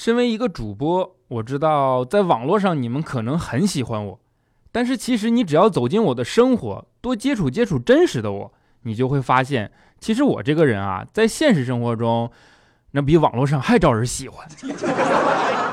身为一个主播，我知道在网络上你们可能很喜欢我，但是其实你只要走进我的生活，多接触接触真实的我，你就会发现，其实我这个人啊，在现实生活中，那比网络上还招人喜欢。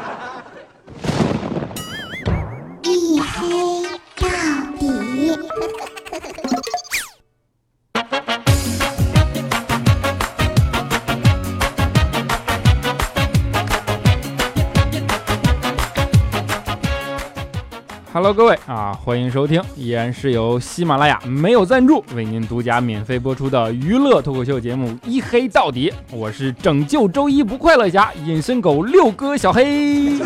Hello，各位啊，欢迎收听，依然是由喜马拉雅没有赞助为您独家免费播出的娱乐脱口秀节目《一黑到底》，我是拯救周一不快乐侠隐身狗六哥小黑。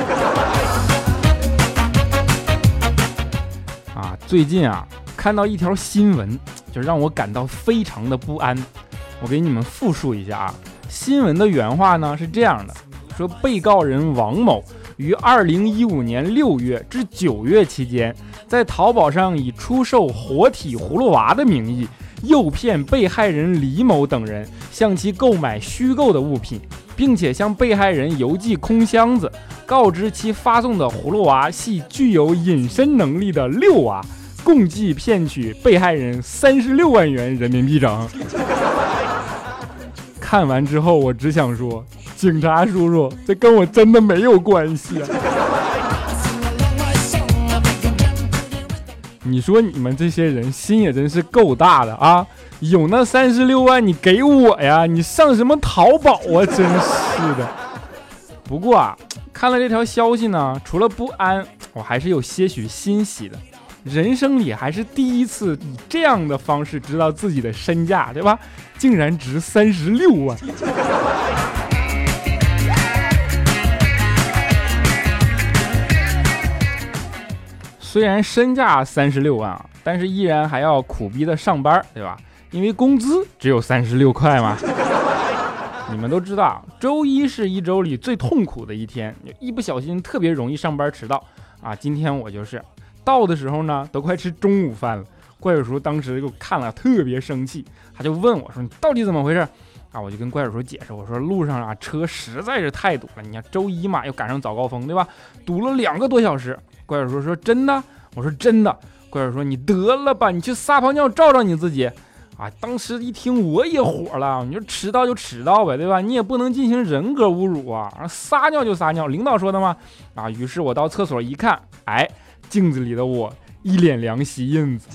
啊，最近啊，看到一条新闻，就让我感到非常的不安。我给你们复述一下啊，新闻的原话呢是这样的：说被告人王某。于二零一五年六月至九月期间，在淘宝上以出售活体葫芦娃的名义，诱骗被害人李某等人向其购买虚构的物品，并且向被害人邮寄空箱子，告知其发送的葫芦娃系具有隐身能力的六娃，共计骗取被害人三十六万元人民币整。看完之后，我只想说。警察叔叔，这跟我真的没有关系啊！你说你们这些人心也真是够大的啊！有那三十六万，你给我呀！你上什么淘宝啊？真是的。不过啊，看了这条消息呢，除了不安，我还是有些许欣喜的。人生里还是第一次以这样的方式知道自己的身价，对吧？竟然值三十六万。虽然身价三十六万啊，但是依然还要苦逼的上班，对吧？因为工资只有三十六块嘛。你们都知道，周一是一周里最痛苦的一天，一不小心特别容易上班迟到啊。今天我就是到的时候呢，都快吃中午饭了。怪叔叔当时给我看了，特别生气，他就问我说：“你到底怎么回事？”啊，我就跟怪叔叔解释，我说路上啊车实在是太堵了，你看周一嘛，又赶上早高峰，对吧？堵了两个多小时。怪叔叔说：“真的？”我说：“真的。”怪叔叔说：“你得了吧，你去撒泡尿照照你自己。”啊，当时一听我也火了，你说迟到就迟到呗，对吧？你也不能进行人格侮辱啊！撒尿就撒尿，领导说的吗？啊，于是我到厕所一看，哎，镜子里的我一脸凉席印子。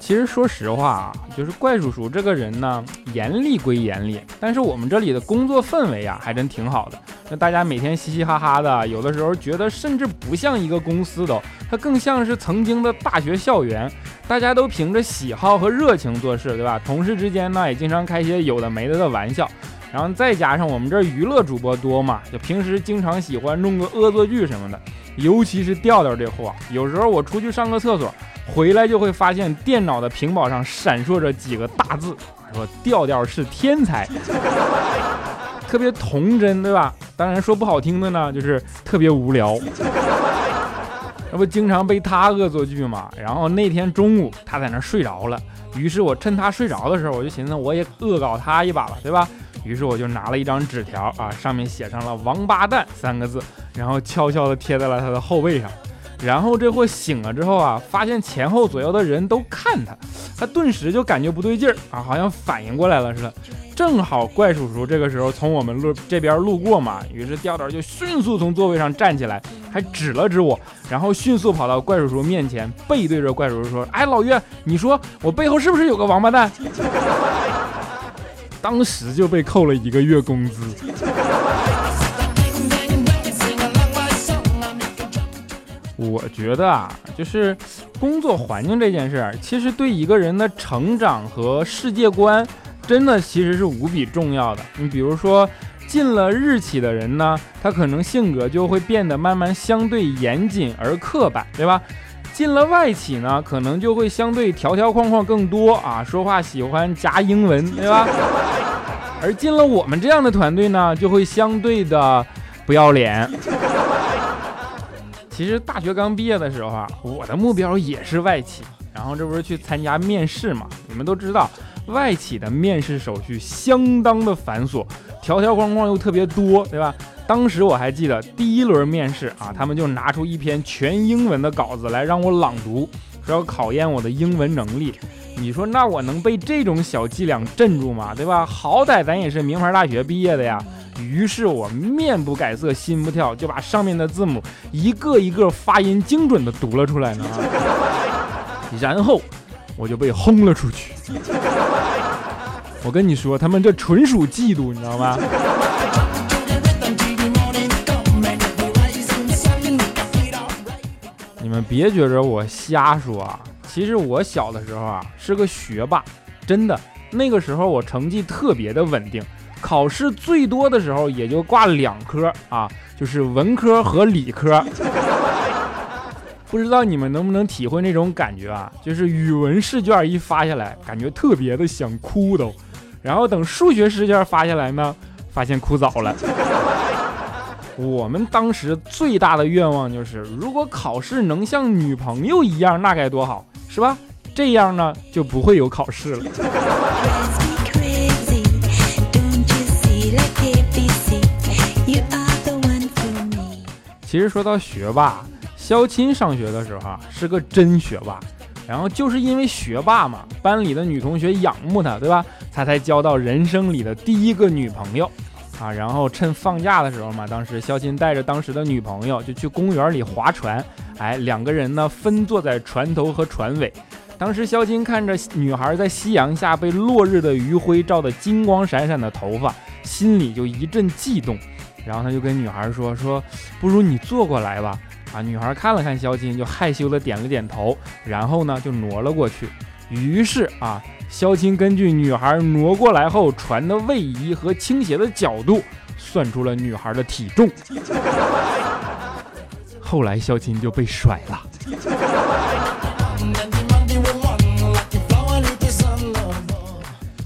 其实说实话啊，就是怪叔叔这个人呢，严厉归严厉，但是我们这里的工作氛围啊，还真挺好的。那大家每天嘻嘻哈哈的，有的时候觉得甚至不像一个公司都，它更像是曾经的大学校园。大家都凭着喜好和热情做事，对吧？同事之间呢，也经常开些有的没的的玩笑。然后再加上我们这娱乐主播多嘛，就平时经常喜欢弄个恶作剧什么的。尤其是调调这货，有时候我出去上个厕所。回来就会发现电脑的屏保上闪烁着几个大字，说调调是天才，特别童真，对吧？当然说不好听的呢，就是特别无聊。那不经常被他恶作剧嘛？然后那天中午他在那睡着了，于是我趁他睡着的时候，我就寻思我也恶搞他一把吧，对吧？于是我就拿了一张纸条啊，上面写上了“王八蛋”三个字，然后悄悄地贴在了他的后背上。然后这货醒了之后啊，发现前后左右的人都看他，他顿时就感觉不对劲儿啊，好像反应过来了似的。正好怪叔叔这个时候从我们路这边路过嘛，于是调调就迅速从座位上站起来，还指了指我，然后迅速跑到怪叔叔面前，背对着怪叔叔说：“哎，老岳，你说我背后是不是有个王八蛋？” 当时就被扣了一个月工资。我觉得啊，就是工作环境这件事儿，其实对一个人的成长和世界观，真的其实是无比重要的。你比如说，进了日企的人呢，他可能性格就会变得慢慢相对严谨而刻板，对吧？进了外企呢，可能就会相对条条框框更多啊，说话喜欢夹英文，对吧？而进了我们这样的团队呢，就会相对的不要脸。其实大学刚毕业的时候啊，我的目标也是外企，然后这不是去参加面试嘛？你们都知道，外企的面试手续相当的繁琐，条条框框又特别多，对吧？当时我还记得第一轮面试啊，他们就拿出一篇全英文的稿子来让我朗读，说要考验我的英文能力。你说那我能被这种小伎俩镇住吗？对吧？好歹咱也是名牌大学毕业的呀。于是我面不改色心不跳，就把上面的字母一个一个发音精准的读了出来呢。然后我就被轰了出去。我跟你说，他们这纯属嫉妒，你知道吗？别觉着我瞎说啊，其实我小的时候啊是个学霸，真的。那个时候我成绩特别的稳定。考试最多的时候也就挂两科啊，就是文科和理科。不知道你们能不能体会那种感觉啊？就是语文试卷一发下来，感觉特别的想哭都，然后等数学试卷发下来呢，发现哭早了。我们当时最大的愿望就是，如果考试能像女朋友一样，那该多好，是吧？这样呢，就不会有考试了。其实说到学霸，肖钦上学的时候啊是个真学霸，然后就是因为学霸嘛，班里的女同学仰慕他，对吧？他才交到人生里的第一个女朋友啊。然后趁放假的时候嘛，当时肖钦带着当时的女朋友就去公园里划船，哎，两个人呢分坐在船头和船尾。当时肖钦看着女孩在夕阳下被落日的余晖照得金光闪闪的头发，心里就一阵悸动。然后他就跟女孩说：“说不如你坐过来吧。”啊，女孩看了看肖钦，就害羞的点了点头，然后呢就挪了过去。于是啊，肖钦根据女孩挪过来后船的位移和倾斜的角度，算出了女孩的体重。后来肖钦就被甩了。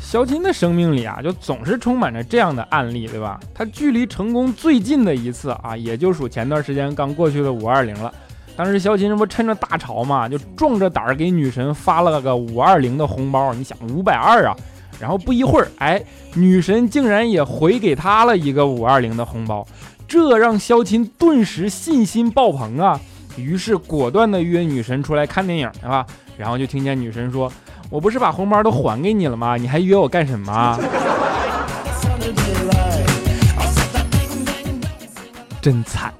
肖钦的生命里啊，就总是充满着这样的案例，对吧？他距离成功最近的一次啊，也就属前段时间刚过去的五二零了。当时肖琴这不趁着大潮嘛，就壮着胆儿给女神发了个五二零的红包。你想五百二啊？然后不一会儿，哎，女神竟然也回给他了一个五二零的红包，这让肖琴顿时信心爆棚啊！于是果断的约女神出来看电影，对吧？然后就听见女神说。我不是把红包都还给你了吗？你还约我干什么？真惨。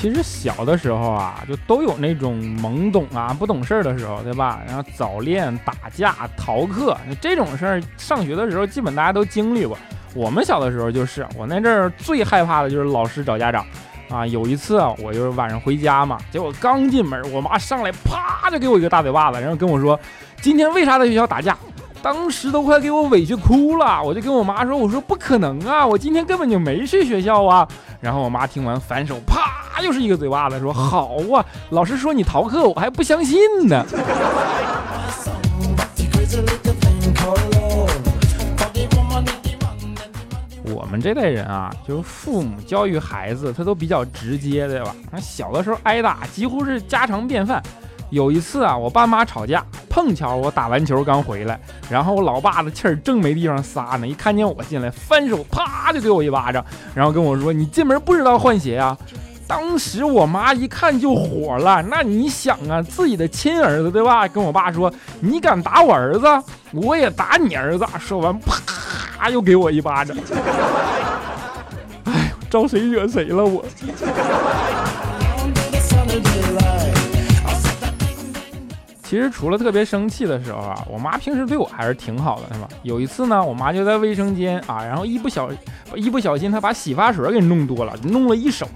其实小的时候啊，就都有那种懵懂啊、不懂事儿的时候，对吧？然后早恋、打架、逃课这种事儿，上学的时候基本大家都经历过。我们小的时候就是，我那阵儿最害怕的就是老师找家长，啊，有一次啊，我就是晚上回家嘛，结果刚进门，我妈上来啪就给我一个大嘴巴子，然后跟我说，今天为啥在学校打架？当时都快给我委屈哭了，我就跟我妈说，我说不可能啊，我今天根本就没去学校啊。然后我妈听完反手啪又是一个嘴巴子，说好啊，老师说你逃课，我还不相信呢。我们这代人啊，就是父母教育孩子，他都比较直接，对吧？小的时候挨打几乎是家常便饭。有一次啊，我爸妈吵架，碰巧我打完球刚回来，然后我老爸的气儿正没地方撒呢，一看见我进来，翻手啪就给我一巴掌，然后跟我说：“你进门不知道换鞋啊？”当时我妈一看就火了，那你想啊，自己的亲儿子，对吧？跟我爸说：“你敢打我儿子，我也打你儿子。”说完啪。又给我一巴掌，哎，招谁惹谁了我？其实除了特别生气的时候啊，我妈平时对我还是挺好的，是吧？有一次呢，我妈就在卫生间啊，然后一不小一不小心，她把洗发水给弄多了，弄了一手。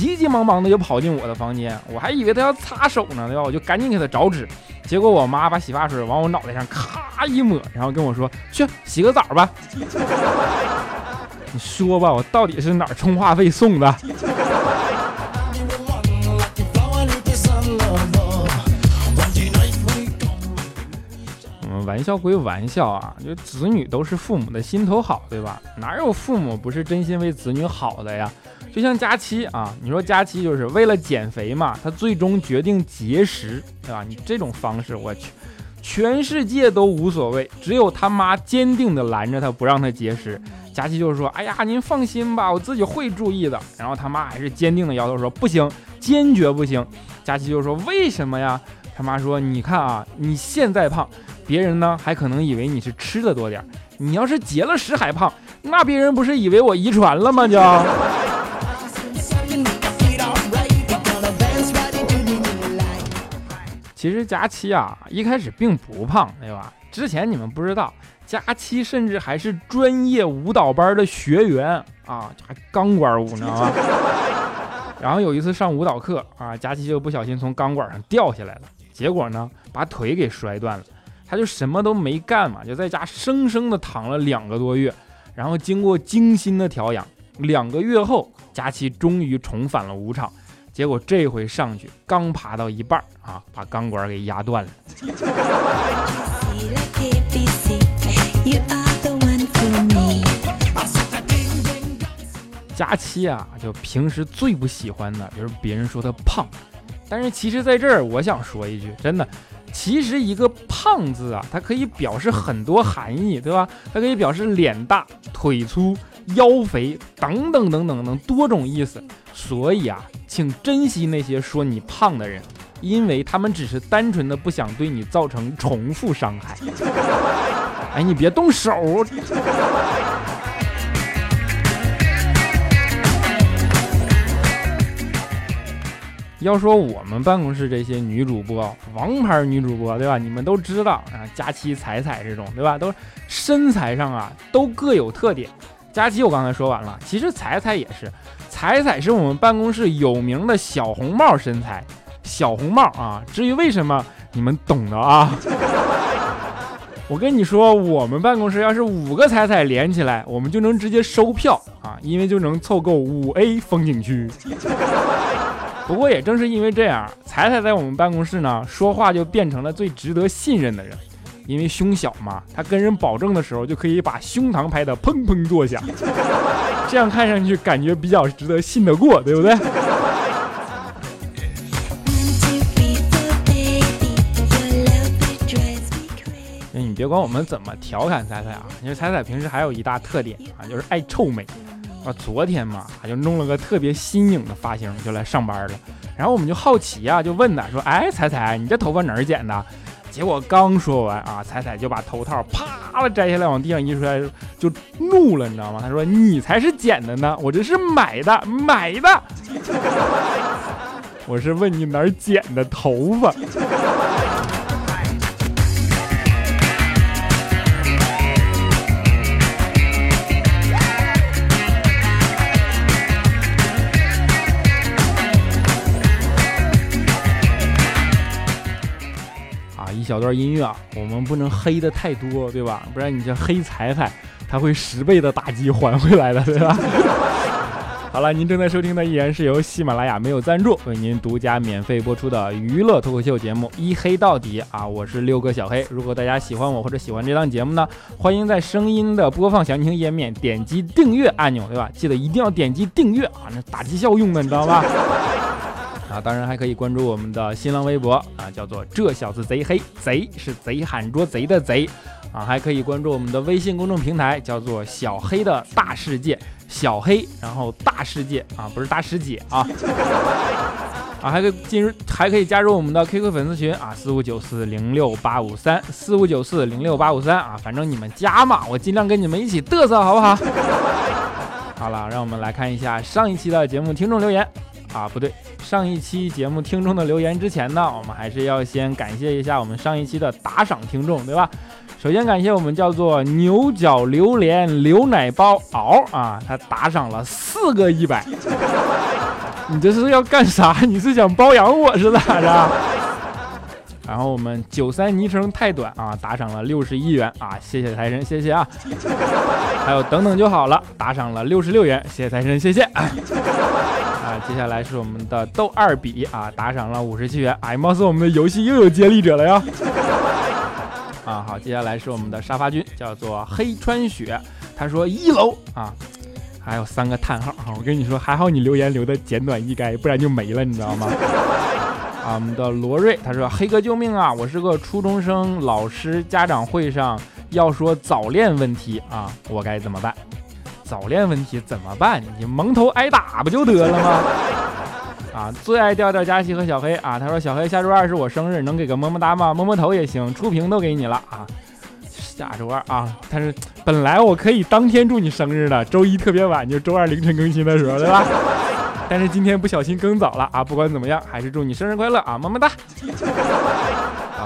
急急忙忙的就跑进我的房间，我还以为他要擦手呢，对吧？我就赶紧给他找纸，结果我妈把洗发水往我脑袋上咔一抹，然后跟我说：“去洗个澡吧。”你说吧，我到底是哪儿充话费送的？嗯，玩笑归玩笑啊，就子女都是父母的心头好，对吧？哪有父母不是真心为子女好的呀？就像佳期啊，你说佳期就是为了减肥嘛，他最终决定节食，对吧？你这种方式，我去，全世界都无所谓，只有他妈坚定的拦着他不让他节食。佳期就说：“哎呀，您放心吧，我自己会注意的。”然后他妈还是坚定的摇头说：“不行，坚决不行。”佳期就说：“为什么呀？”他妈说：“你看啊，你现在胖，别人呢还可能以为你是吃的多点儿你要是节了食还胖，那别人不是以为我遗传了吗？就。”其实佳期啊，一开始并不胖，对吧？之前你们不知道，佳期甚至还是专业舞蹈班的学员啊，还钢管舞，你知道吗？然后有一次上舞蹈课啊，佳期就不小心从钢管上掉下来了，结果呢，把腿给摔断了。他就什么都没干嘛，就在家生生的躺了两个多月。然后经过精心的调养，两个月后，佳期终于重返了舞场。结果这回上去刚爬到一半啊，把钢管给压断了。佳期啊，就平时最不喜欢的就是别人说他胖，但是其实在这儿我想说一句，真的，其实一个胖字啊，它可以表示很多含义，对吧？它可以表示脸大、腿粗、腰肥等等等等等多种意思。所以啊，请珍惜那些说你胖的人，因为他们只是单纯的不想对你造成重复伤害。哎，你别动手。要说我们办公室这些女主播，王牌女主播，对吧？你们都知道啊，佳期、彩彩这种，对吧？都身材上啊，都各有特点。佳琪我刚才说完了，其实彩彩也是，彩彩是我们办公室有名的小红帽身材，小红帽啊。至于为什么，你们懂的啊。我跟你说，我们办公室要是五个彩彩连起来，我们就能直接收票啊，因为就能凑够五 A 风景区。不过也正是因为这样，彩彩在我们办公室呢，说话就变成了最值得信任的人。因为胸小嘛，他跟人保证的时候就可以把胸膛拍得砰砰作响，这样看上去感觉比较值得信得过，对不对？那你别管我们怎么调侃彩彩啊，因为彩彩平时还有一大特点啊，就是爱臭美。啊，昨天嘛，他就弄了个特别新颖的发型，就来上班了。然后我们就好奇啊，就问他说：“哎，彩彩，你这头发哪儿剪的？”结果刚说完啊，彩彩就把头套啪了摘下来，往地上一摔，就怒了，你知道吗？他说：“你才是捡的呢，我这是买的，买的。我是问你哪儿剪的头发。”小段音乐啊，我们不能黑的太多，对吧？不然你这黑彩彩，他会十倍的打击还回来的，对吧？好了，您正在收听的依然是由喜马拉雅没有赞助为您独家免费播出的娱乐脱口秀节目《一黑到底》啊，我是六哥小黑。如果大家喜欢我或者喜欢这档节目呢，欢迎在声音的播放详情页面点击订阅按钮，对吧？记得一定要点击订阅啊，那打击效用的，你知道吧？啊，当然还可以关注我们的新浪微博啊，叫做这小子贼黑，贼是贼喊捉贼的贼啊，还可以关注我们的微信公众平台，叫做小黑的大世界，小黑，然后大世界啊，不是大师姐啊，啊，还可以进入，还可以加入我们的 QQ 粉丝群啊，四五九四零六八五三，四五九四零六八五三啊，反正你们加嘛，我尽量跟你们一起嘚瑟，好不好？好了，让我们来看一下上一期的节目听众留言。啊，不对，上一期节目听众的留言之前呢，我们还是要先感谢一下我们上一期的打赏听众，对吧？首先感谢我们叫做牛角榴莲牛奶包熬啊，他打赏了四个一百，你这是要干啥？你是想包养我是咋着？然后我们九三昵称太短啊，打赏了六十一元啊，谢谢财神，谢谢啊。还有等等就好了，打赏了六十六元，谢谢财神，谢谢。啊，接下来是我们的豆二比啊，打赏了五十七元。哎，貌似我们的游戏又有接力者了呀！啊，好，接下来是我们的沙发君，叫做黑川雪。他说一楼啊，还有三个叹号啊！我跟你说，还好你留言留的简短易赅，不然就没了，你知道吗？啊，我们的罗瑞他说：“黑哥救命啊！我是个初中生，老师家长会上要说早恋问题啊，我该怎么办？早恋问题怎么办？你蒙头挨打不就得了吗？”啊，最爱调调佳琪和小黑啊，他说：“小黑下周二是我生日，能给个么么哒吗？摸摸头也行，触屏都给你了啊。”下周二啊，但是本来我可以当天祝你生日的，周一特别晚，就周二凌晨更新的时候，对吧？但是今天不小心更早了啊！不管怎么样，还是祝你生日快乐啊！么么哒。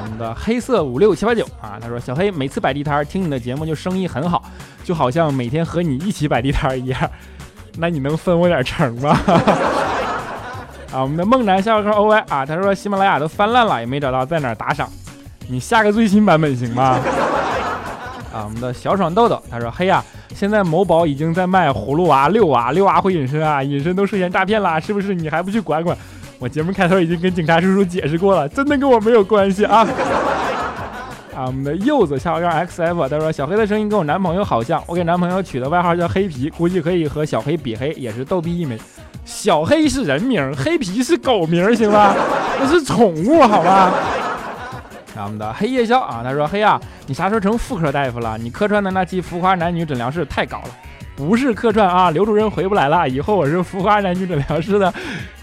我们的黑色五六七八九啊，他说小黑每次摆地摊听你的节目就生意很好，就好像每天和你一起摆地摊一样。那你能分我点成吗？啊，我们的梦男笑呵 O Y 啊，他说喜马拉雅都翻烂了，也没找到在哪打赏，你下个最新版本行吗？啊，我们的小爽豆豆他说嘿呀。现在某宝已经在卖葫芦娃、六娃，六娃会隐身啊，隐身都涉嫌诈骗啦，是不是？你还不去管管？我节目开头已经跟警察叔叔解释过了，真的跟我没有关系啊！啊，我们的柚子小号 XF 他说小黑的声音跟我男朋友好像，我给男朋友取的外号叫黑皮，估计可以和小黑比黑，也是逗逼一枚。小黑是人名，黑皮是狗名，行吧？那是宠物，好吧？我们的黑夜宵啊，他说：“黑呀，你啥时候成妇科大夫了？你客串的那期浮夸男女诊疗室太搞了，不是客串啊，刘主任回不来了，以后我是浮夸男女诊疗室的，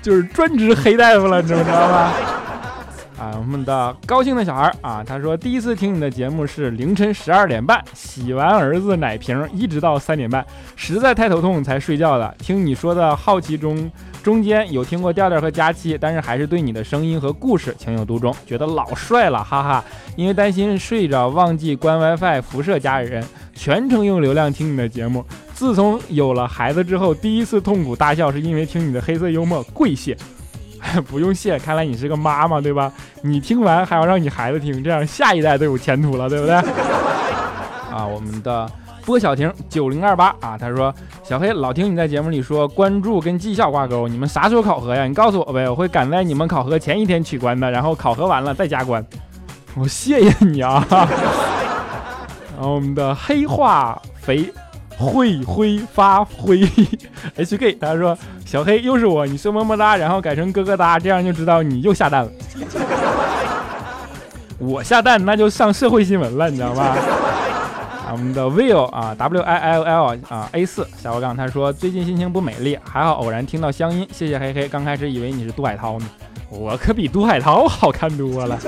就是专职黑大夫了，知不知道吗？”啊，我们的高兴的小孩啊，他说：“第一次听你的节目是凌晨十二点半，洗完儿子奶瓶，一直到三点半，实在太头痛才睡觉的。听你说的好奇中。”中间有听过调调和佳期，但是还是对你的声音和故事情有独钟，觉得老帅了，哈哈！因为担心睡着忘记关 WiFi 辐射家人，全程用流量听你的节目。自从有了孩子之后，第一次痛苦大笑是因为听你的黑色幽默，跪谢！不用谢，看来你是个妈妈，对吧？你听完还要让你孩子听，这样下一代都有前途了，对不对？啊，我们的。波小婷九零二八啊，他说小黑老听你在节目里说关注跟绩效挂钩，你们啥时候考核呀？你告诉我呗，我会赶在你们考核前一天取关的，然后考核完了再加关。我谢谢你啊。然后我们的黑化肥会挥发挥 HK，他说小黑又是我，你说么么哒，然后改成咯咯哒，这样就知道你又下蛋了。我下蛋那就上社会新闻了，你知道吧？我们的 Will 啊，W I L L 啊，A 四小鹅杠，他说最近心情不美丽，还好偶然听到乡音，谢谢黑黑。刚开始以为你是杜海涛呢，我可比杜海涛好看多了。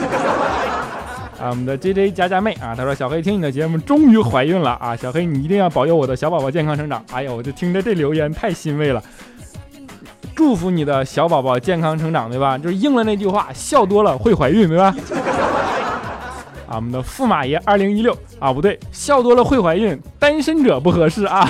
啊，我们的 J J 佳佳妹啊，她说小黑听你的节目终于怀孕了啊，小黑你一定要保佑我的小宝宝健康成长。哎呦，我就听着这留言太欣慰了，祝福你的小宝宝健康成长，对吧？就是应了那句话，笑多了会怀孕，对吧？啊，我们的驸马爷二零一六啊，不对，笑多了会怀孕，单身者不合适啊。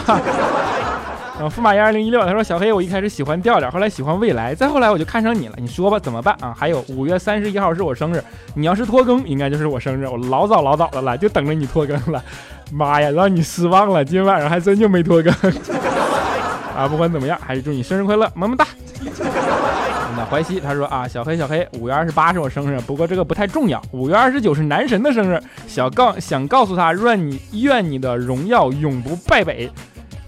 啊，驸马爷二零一六，他说小黑，我一开始喜欢调调，后来喜欢未来，再后来我就看上你了，你说吧，怎么办啊？还有五月三十一号是我生日，你要是拖更，应该就是我生日，我老早老早的了，就等着你拖更了。妈呀，让你失望了，今天晚上还真就没拖更。啊，不管怎么样，还是祝你生日快乐，么么哒。那淮西他说啊，小黑小黑，五月二十八是我生日，不过这个不太重要。五月二十九是男神的生日，想告想告诉他，愿你愿你的荣耀永不败北。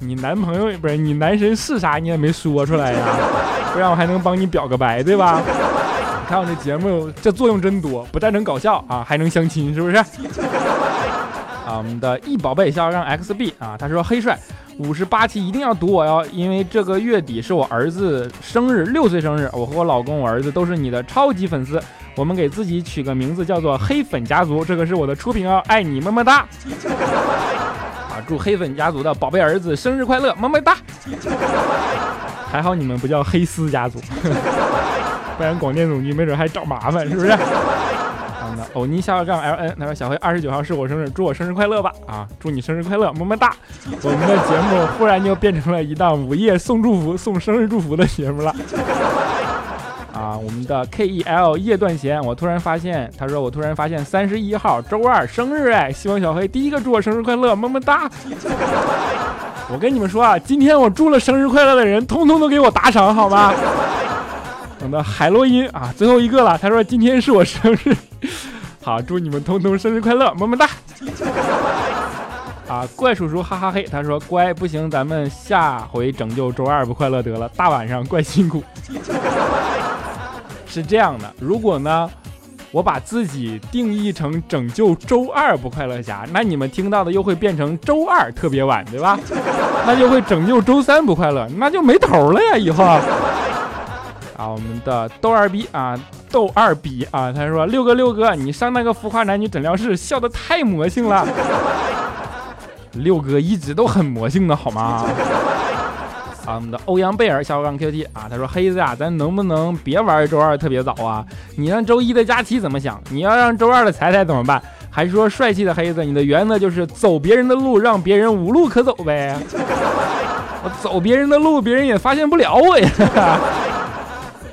你男朋友不是你男神是啥，你也没说出来呀，不然我还能帮你表个白，对吧？你看我这节目这作用真多，不但能搞笑啊，还能相亲，是不是？啊，我们的易宝贝笑让 XB 啊，他说黑帅。五十八期一定要读我哟，因为这个月底是我儿子生日，六岁生日。我和我老公、我儿子都是你的超级粉丝。我们给自己取个名字叫做“黑粉家族”，这个是我的出品哦，爱你么么哒！啊，祝黑粉家族的宝贝儿子生日快乐，么么哒！还好你们不叫黑丝家族，不然广电总局没准还找麻烦，是不是？欧尼下个杠 L N，他说小黑二十九号是我生日，祝我生日快乐吧！啊，祝你生日快乐，么么哒！我们的节目忽然就变成了一档午夜送祝福、送生日祝福的节目了。啊，我们的 K E L 夜断弦，我突然发现，他说我突然发现三十一号周二生日哎，希望小黑第一个祝我生日快乐，么么哒！我跟你们说啊，今天我祝了生日快乐的人，通通都给我打赏好吗？我们的海洛因啊，最后一个了，他说今天是我生日。好，祝你们通通生日快乐，么么哒！啊，怪叔叔哈哈嘿，他说乖不行，咱们下回拯救周二不快乐得了，大晚上怪辛苦。是这样的，如果呢，我把自己定义成拯救周二不快乐侠，那你们听到的又会变成周二特别晚，对吧？那就会拯救周三不快乐，那就没头了呀，以后。啊，我们的逗二逼啊，逗二逼啊，他说六哥六哥，你上那个浮夸男女诊疗室笑的太魔性了。六哥一直都很魔性的好吗？啊，我们的欧阳贝尔小杠 QT 啊，他说黑子啊，咱能不能别玩周二特别早啊？你让周一的佳期怎么想？你要让周二的彩彩怎么办？还是说帅气的黑子，你的原则就是走别人的路，让别人无路可走呗？我走别人的路，别人也发现不了我呀。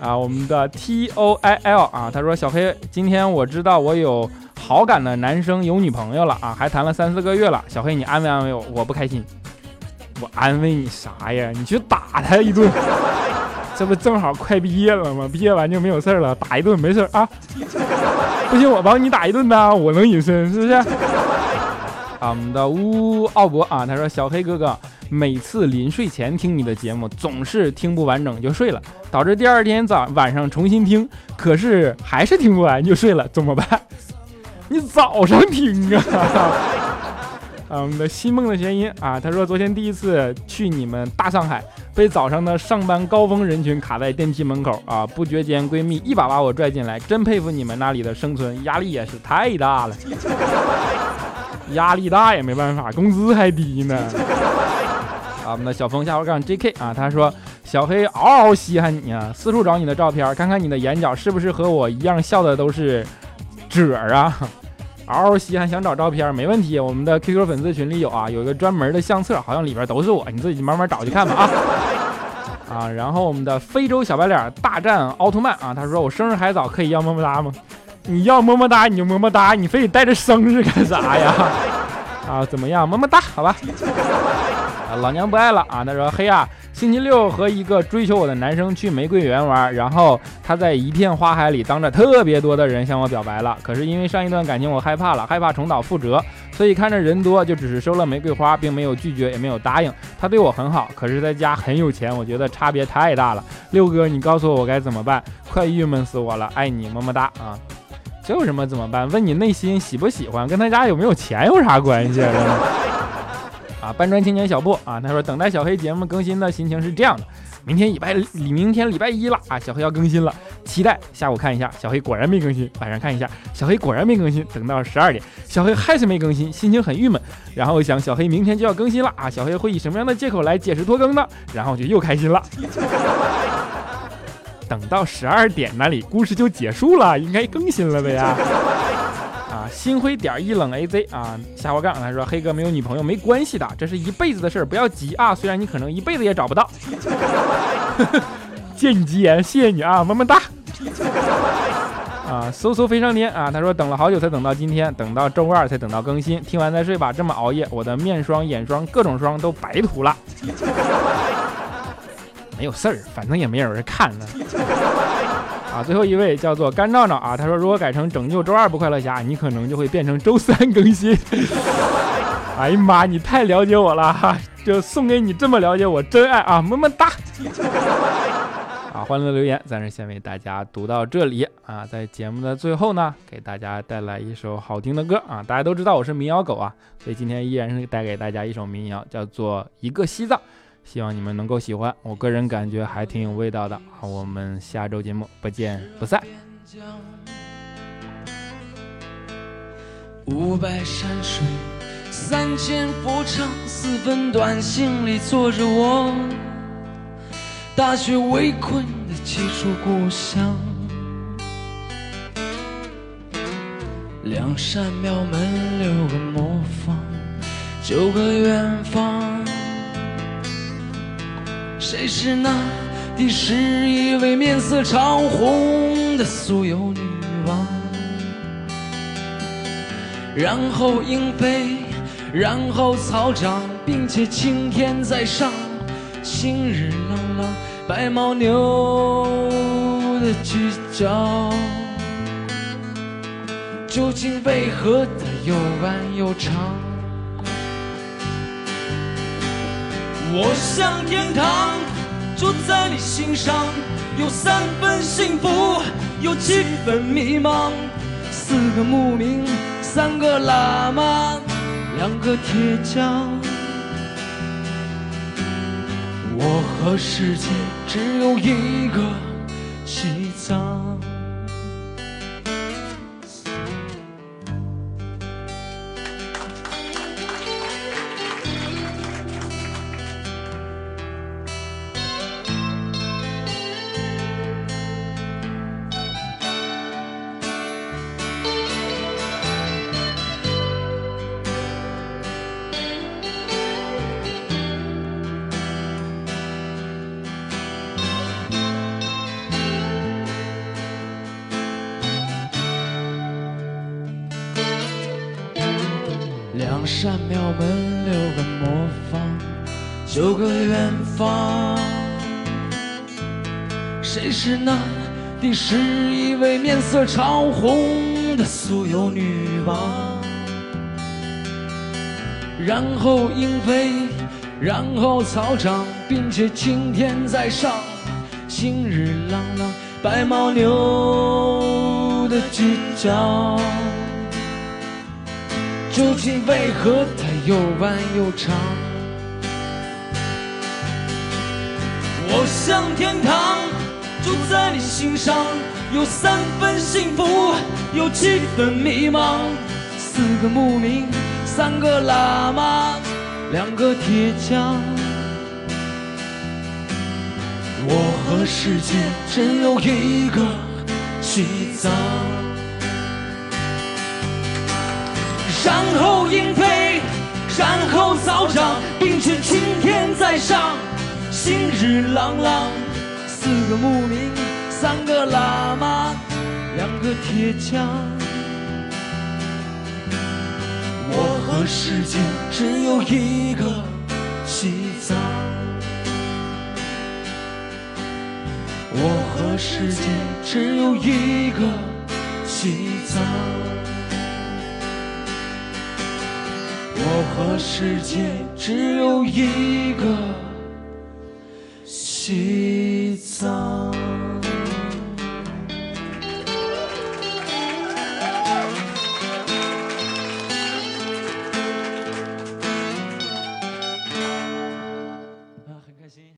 啊，我们的 T O I L 啊，他说小黑，今天我知道我有好感的男生有女朋友了啊，还谈了三四个月了。小黑，你安慰安慰我，我不开心。我安慰你啥呀？你去打他一顿，这不正好快毕业了吗？毕业完就没有事了，打一顿没事啊。不行，我帮你打一顿呐，我能隐身是不是？啊，我们的呜奥博啊，他说小黑哥哥，每次临睡前听你的节目，总是听不完整就睡了，导致第二天早晚上重新听，可是还是听不完就睡了，怎么办？你早上听啊。啊，我们的新梦的弦音啊，他说昨天第一次去你们大上海，被早上的上班高峰人群卡在电梯门口啊，不觉间闺蜜一把把我拽进来，真佩服你们那里的生存压力也是太大了，压力大也没办法，工资还低呢。啊，我们的小峰下回杠 JK 啊，他说小黑嗷嗷稀罕你啊，四处找你的照片，看看你的眼角是不是和我一样笑的都是褶儿啊。嗷嗷稀罕想找照片，没问题，我们的 QQ 粉丝群里有啊，有一个专门的相册，好像里边都是我，你自己慢慢找去看吧啊 啊！然后我们的非洲小白脸大战奥特曼啊，他说我生日还早，可以要么么哒吗？你要么么哒你就么么哒，你非得带着生日干啥呀？啊，怎么样？么么哒，好吧。啊，老娘不爱了啊！他说黑啊。星期六和一个追求我的男生去玫瑰园玩，然后他在一片花海里当着特别多的人向我表白了。可是因为上一段感情我害怕了，害怕重蹈覆辙，所以看着人多就只是收了玫瑰花，并没有拒绝，也没有答应。他对我很好，可是在家很有钱，我觉得差别太大了。六哥，你告诉我我该怎么办？快郁闷死我了！爱你，么么哒啊！这有什么怎么办？问你内心喜不喜欢，跟他家有没有钱有啥关系？啊，啊搬砖青年小布啊，他说等待小黑节目更新的心情是这样的：明天礼拜，明天礼拜一了啊，小黑要更新了，期待下午看一下，小黑果然没更新；晚上看一下，小黑果然没更新。等到十二点，小黑还是没更新，心情很郁闷。然后想小黑明天就要更新了啊，小黑会以什么样的借口来解释拖更呢？然后就又开心了。等到十二点那里，故事就结束了，应该更新了的呀。心灰点一冷 A Z 啊，下滑杠他说黑哥没有女朋友没关系的，这是一辈子的事儿，不要急啊。虽然你可能一辈子也找不到。借你吉言，谢谢你啊，么么哒。啊，嗖嗖飞上天啊，他说等了好久才等到今天，等到周二才等到更新，听完再睡吧。这么熬夜，我的面霜、眼霜各种霜都白涂了。没有事儿，反正也没有人看呢。啊，最后一位叫做干照照啊，他说如果改成拯救周二不快乐侠，你可能就会变成周三更新。哎呀妈，你太了解我了哈，就送给你这么了解我，真爱啊，么么哒。啊，欢乐留言暂时先为大家读到这里啊，在节目的最后呢，给大家带来一首好听的歌啊，大家都知道我是民谣狗啊，所以今天依然是带给大家一首民谣，叫做一个西藏。希望你们能够喜欢，我个人感觉还挺有味道的。好，我们下周节目不见不散。五百山水，三千佛场，四分短，心里坐着我。大雪围困的几处故乡，两扇庙门，六个磨坊，九个远方。谁是那第十一位面色潮红的酥油女王？然后鹰飞，然后草长，并且青天在上，晴日朗朗，白牦牛的犄角，究竟为何它又弯又长？我向天堂，住在你心上，有三分幸福，有七分迷茫。四个牧民，三个喇嘛，两个铁匠。我和世界只有一个西藏。谁是那第十一位面色潮红的酥油女王？然后鹰飞，然后草长，并且青天在上，星日朗朗，白牦牛的犄角。究竟为何它又弯又长？我向天堂，住在你心上，有三分幸福，有七分迷茫。四个牧民，三个喇嘛，两个铁匠。我和世界只有一个西藏。然后鹰飞，然后草长，并且青天在上，心日朗朗。四个牧民，三个喇嘛，两个铁匠。我和世界只有一个西藏。我和世界只有一个西藏。我和世界只有一个西 sweet song.